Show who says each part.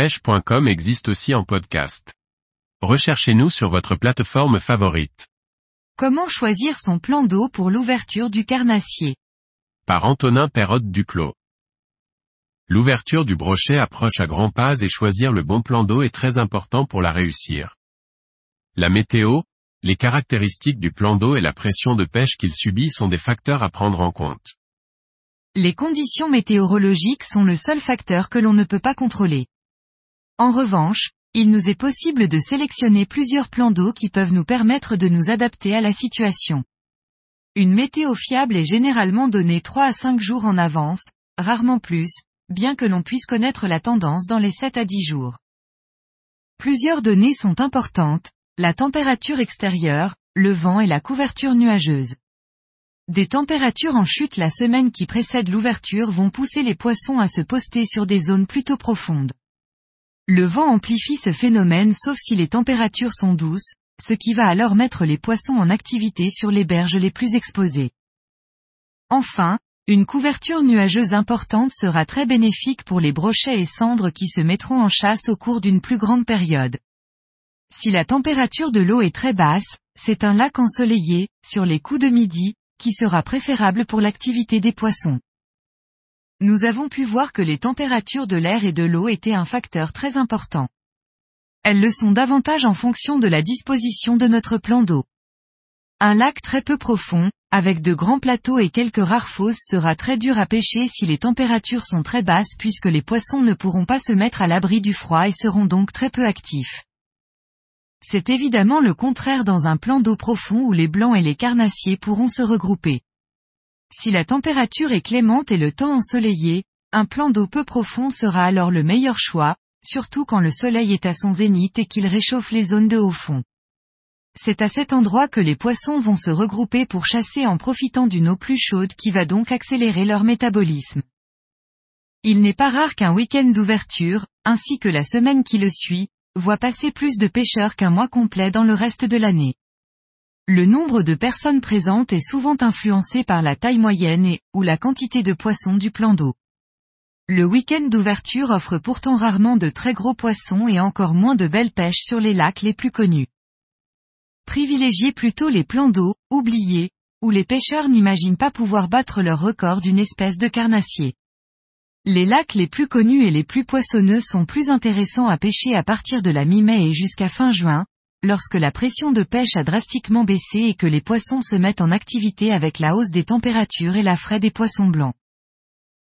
Speaker 1: pêche.com existe aussi en podcast. Recherchez-nous sur votre plateforme favorite.
Speaker 2: Comment choisir son plan d'eau pour l'ouverture du carnassier?
Speaker 1: Par Antonin Perrotte Duclos. L'ouverture du brochet approche à grands pas et choisir le bon plan d'eau est très important pour la réussir. La météo, les caractéristiques du plan d'eau et la pression de pêche qu'il subit sont des facteurs à prendre en compte.
Speaker 2: Les conditions météorologiques sont le seul facteur que l'on ne peut pas contrôler. En revanche, il nous est possible de sélectionner plusieurs plans d'eau qui peuvent nous permettre de nous adapter à la situation. Une météo fiable est généralement donnée 3 à 5 jours en avance, rarement plus, bien que l'on puisse connaître la tendance dans les 7 à 10 jours. Plusieurs données sont importantes, la température extérieure, le vent et la couverture nuageuse. Des températures en chute la semaine qui précède l'ouverture vont pousser les poissons à se poster sur des zones plutôt profondes. Le vent amplifie ce phénomène sauf si les températures sont douces, ce qui va alors mettre les poissons en activité sur les berges les plus exposées. Enfin, une couverture nuageuse importante sera très bénéfique pour les brochets et cendres qui se mettront en chasse au cours d'une plus grande période. Si la température de l'eau est très basse, c'est un lac ensoleillé, sur les coups de midi, qui sera préférable pour l'activité des poissons. Nous avons pu voir que les températures de l'air et de l'eau étaient un facteur très important. Elles le sont davantage en fonction de la disposition de notre plan d'eau. Un lac très peu profond, avec de grands plateaux et quelques rares fosses sera très dur à pêcher si les températures sont très basses puisque les poissons ne pourront pas se mettre à l'abri du froid et seront donc très peu actifs. C'est évidemment le contraire dans un plan d'eau profond où les blancs et les carnassiers pourront se regrouper. Si la température est clémente et le temps ensoleillé, un plan d'eau peu profond sera alors le meilleur choix, surtout quand le soleil est à son zénith et qu'il réchauffe les zones de haut fond. C'est à cet endroit que les poissons vont se regrouper pour chasser en profitant d'une eau plus chaude qui va donc accélérer leur métabolisme. Il n'est pas rare qu'un week-end d'ouverture, ainsi que la semaine qui le suit, voit passer plus de pêcheurs qu'un mois complet dans le reste de l'année. Le nombre de personnes présentes est souvent influencé par la taille moyenne et, ou la quantité de poissons du plan d'eau. Le week-end d'ouverture offre pourtant rarement de très gros poissons et encore moins de belles pêches sur les lacs les plus connus. Privilégiez plutôt les plans d'eau, oubliés, où les pêcheurs n'imaginent pas pouvoir battre leur record d'une espèce de carnassier. Les lacs les plus connus et les plus poissonneux sont plus intéressants à pêcher à partir de la mi-mai et jusqu'à fin juin, lorsque la pression de pêche a drastiquement baissé et que les poissons se mettent en activité avec la hausse des températures et la fraie des poissons blancs.